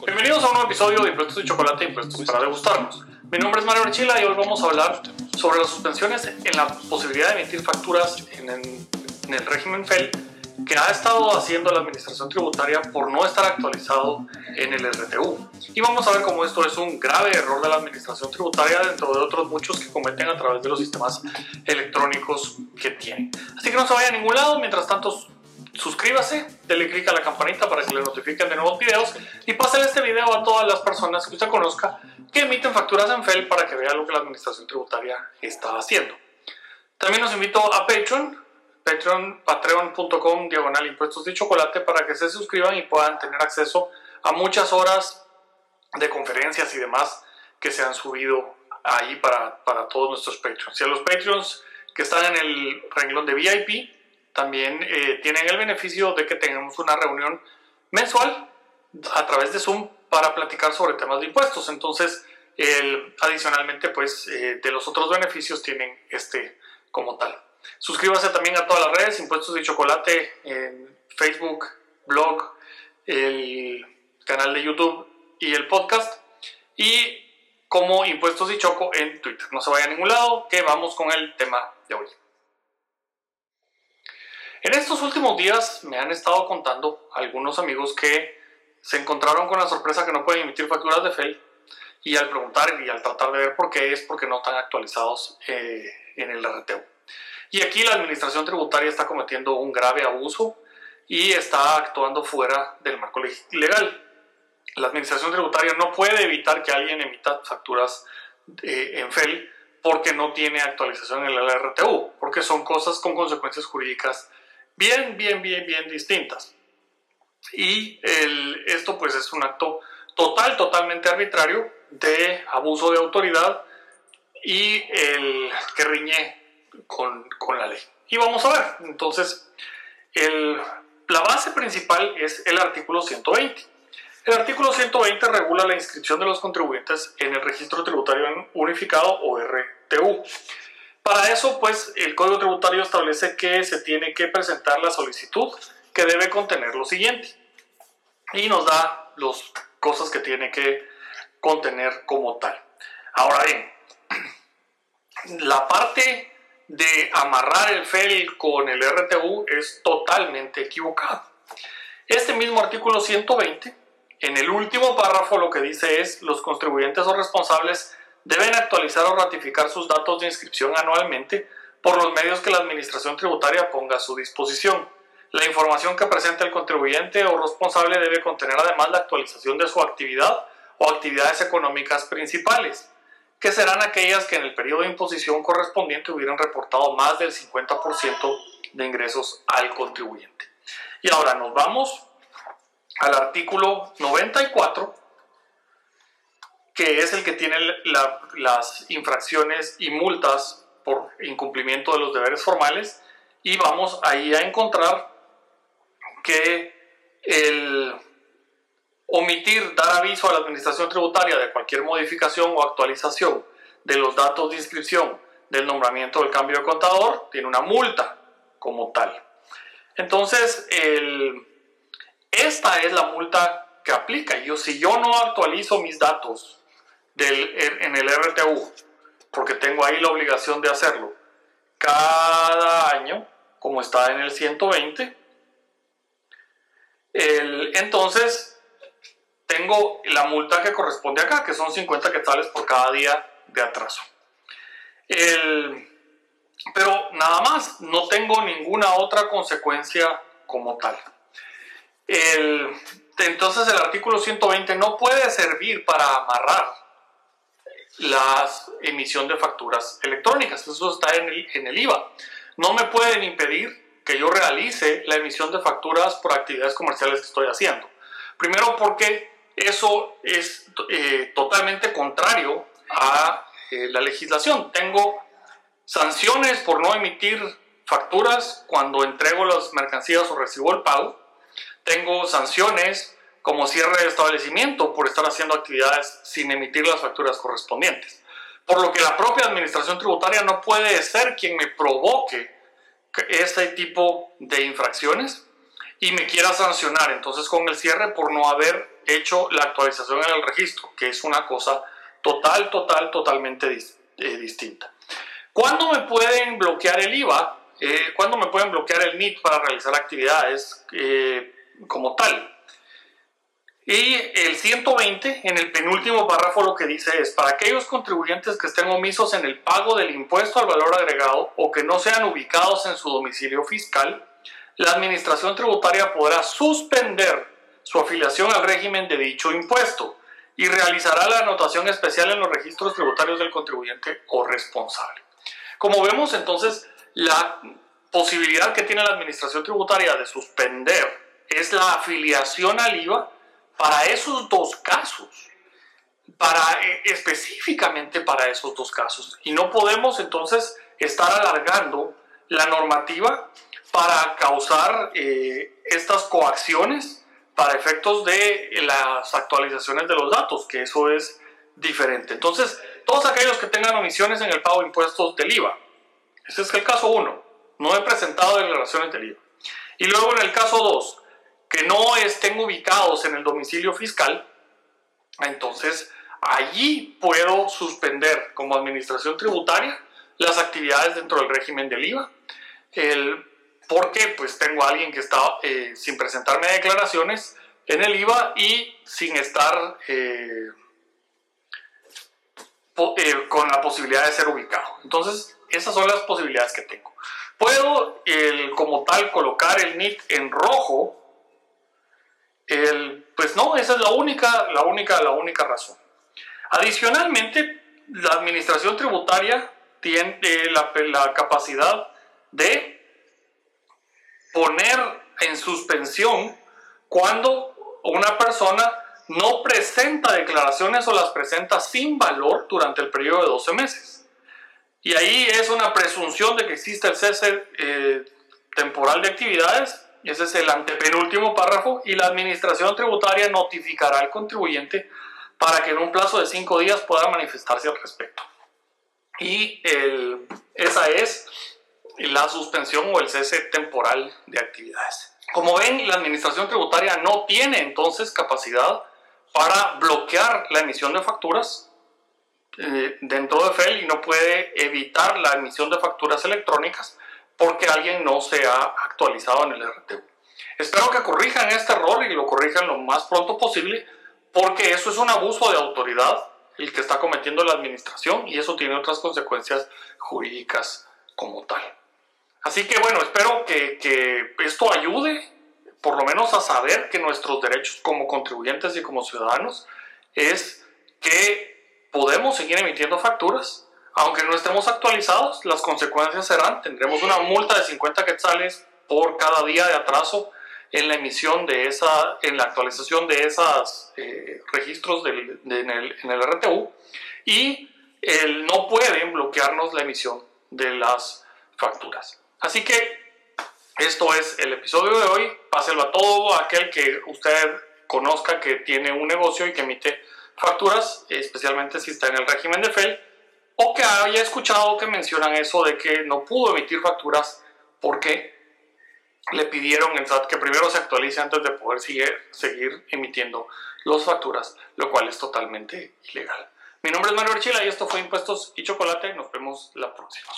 Bienvenidos a un nuevo episodio de Impuestos de Chocolate, Impuestos para degustarnos. Mi nombre es Mario Archila y hoy vamos a hablar sobre las suspensiones en la posibilidad de emitir facturas en el, en el régimen FEL que ha estado haciendo la Administración Tributaria por no estar actualizado en el RTU. Y vamos a ver cómo esto es un grave error de la Administración Tributaria dentro de otros muchos que cometen a través de los sistemas electrónicos que tienen. Así que no se vaya a ningún lado, mientras tanto suscríbase, dele clic a la campanita para que le notifiquen de nuevos videos y pásale este video a todas las personas que usted conozca que emiten facturas en FEL para que vea lo que la Administración Tributaria está haciendo. También los invito a Patreon, Patreon, patreon.com diagonal impuestos de chocolate para que se suscriban y puedan tener acceso a muchas horas de conferencias y demás que se han subido ahí para, para todos nuestros Patreons. Y a los Patreons que están en el renglón de VIP, también eh, tienen el beneficio de que tengamos una reunión mensual a través de Zoom para platicar sobre temas de impuestos. Entonces, el, adicionalmente, pues, eh, de los otros beneficios tienen este como tal. Suscríbase también a todas las redes, Impuestos de Chocolate, en Facebook, blog, el canal de YouTube y el podcast. Y como Impuestos y Choco en Twitter. No se vaya a ningún lado, que vamos con el tema de hoy. En estos últimos días me han estado contando algunos amigos que se encontraron con la sorpresa que no pueden emitir facturas de FEL y al preguntar y al tratar de ver por qué es porque no están actualizados eh, en el RTU. Y aquí la administración tributaria está cometiendo un grave abuso y está actuando fuera del marco legal. La administración tributaria no puede evitar que alguien emita facturas eh, en FEL porque no tiene actualización en el RTU, porque son cosas con consecuencias jurídicas bien, bien, bien, bien distintas. Y esto pues es un acto total, totalmente arbitrario de abuso de autoridad y el que riñe con, con la ley. Y vamos a ver, entonces, el, la base principal es el artículo 120. El artículo 120 regula la inscripción de los contribuyentes en el registro tributario unificado o RTU. Para eso, pues, el Código Tributario establece que se tiene que presentar la solicitud que debe contener lo siguiente. Y nos da las cosas que tiene que contener como tal. Ahora bien, la parte de amarrar el FEL con el RTU es totalmente equivocada. Este mismo artículo 120, en el último párrafo lo que dice es los contribuyentes o responsables deben actualizar o ratificar sus datos de inscripción anualmente por los medios que la Administración Tributaria ponga a su disposición. La información que presente el contribuyente o responsable debe contener además la actualización de su actividad o actividades económicas principales, que serán aquellas que en el periodo de imposición correspondiente hubieran reportado más del 50% de ingresos al contribuyente. Y ahora nos vamos al artículo 94 que es el que tiene las infracciones y multas por incumplimiento de los deberes formales y vamos ahí a encontrar que el omitir dar aviso a la administración tributaria de cualquier modificación o actualización de los datos de inscripción del nombramiento del cambio de contador tiene una multa como tal. Entonces, esta es la multa que aplica. Yo, si yo no actualizo mis datos en el RTU, porque tengo ahí la obligación de hacerlo cada año, como está en el 120, entonces tengo la multa que corresponde acá, que son 50 quetzales por cada día de atraso. pero nada más, no tengo ninguna otra consecuencia como tal. entonces el artículo 120 no puede servir para amarrar la emisión de facturas electrónicas. Eso está en el, en el IVA. No me pueden impedir que yo realice la emisión de facturas por actividades comerciales que estoy haciendo. Primero porque eso es eh, totalmente contrario a eh, la legislación. Tengo sanciones por no emitir facturas cuando entrego las mercancías o recibo el pago. Tengo sanciones como cierre de establecimiento por estar haciendo actividades sin emitir las facturas correspondientes. Por lo que la propia administración tributaria no puede ser quien me provoque este tipo de infracciones y me quiera sancionar entonces con el cierre por no haber hecho la actualización en el registro, que es una cosa total, total, totalmente eh, distinta. ¿Cuándo me pueden bloquear el IVA? Eh, ¿Cuándo me pueden bloquear el NIT para realizar actividades eh, como tal? Y el 120, en el penúltimo párrafo, lo que dice es, para aquellos contribuyentes que estén omisos en el pago del impuesto al valor agregado o que no sean ubicados en su domicilio fiscal, la Administración Tributaria podrá suspender su afiliación al régimen de dicho impuesto y realizará la anotación especial en los registros tributarios del contribuyente o responsable. Como vemos entonces, la posibilidad que tiene la Administración Tributaria de suspender es la afiliación al IVA para esos dos casos, para, eh, específicamente para esos dos casos. Y no podemos entonces estar alargando la normativa para causar eh, estas coacciones para efectos de las actualizaciones de los datos, que eso es diferente. Entonces, todos aquellos que tengan omisiones en el pago de impuestos del IVA, este es el caso 1, no he presentado declaraciones del IVA. Y luego en el caso 2, que no estén ubicados en el domicilio fiscal, entonces allí puedo suspender como administración tributaria las actividades dentro del régimen del IVA. El, porque pues tengo a alguien que está eh, sin presentarme declaraciones en el IVA y sin estar eh, eh, con la posibilidad de ser ubicado. Entonces, esas son las posibilidades que tengo. Puedo como tal colocar el NIT en rojo pues no, esa es la única, la única, la única razón. Adicionalmente, la administración tributaria tiene la, la capacidad de poner en suspensión cuando una persona no presenta declaraciones o las presenta sin valor durante el periodo de 12 meses. Y ahí es una presunción de que existe el cese eh, temporal de actividades ese es el antepenúltimo párrafo. Y la administración tributaria notificará al contribuyente para que en un plazo de cinco días pueda manifestarse al respecto. Y el, esa es la suspensión o el cese temporal de actividades. Como ven, la administración tributaria no tiene entonces capacidad para bloquear la emisión de facturas eh, dentro de FEL y no puede evitar la emisión de facturas electrónicas porque alguien no se ha actualizado en el RTU. Espero que corrijan este error y lo corrijan lo más pronto posible, porque eso es un abuso de autoridad el que está cometiendo la administración y eso tiene otras consecuencias jurídicas como tal. Así que bueno, espero que, que esto ayude por lo menos a saber que nuestros derechos como contribuyentes y como ciudadanos es que podemos seguir emitiendo facturas aunque no estemos actualizados, las consecuencias serán, tendremos una multa de 50 quetzales por cada día de atraso en la emisión de esa, en la actualización de esos eh, registros del, en, el, en, el, RTU y el, no pueden bloquearnos la emisión de las facturas. Así que esto es el episodio de hoy. Páselo a todo aquel que usted conozca que tiene un negocio y que emite facturas, especialmente si está en el régimen de FEL o que haya escuchado que mencionan eso de que no pudo emitir facturas porque le pidieron en SAT que primero se actualice antes de poder seguir, emitiendo las facturas, lo cual es totalmente ilegal. Mi nombre es Manuel Chila y esto fue Impuestos y Chocolate. Nos vemos la próxima.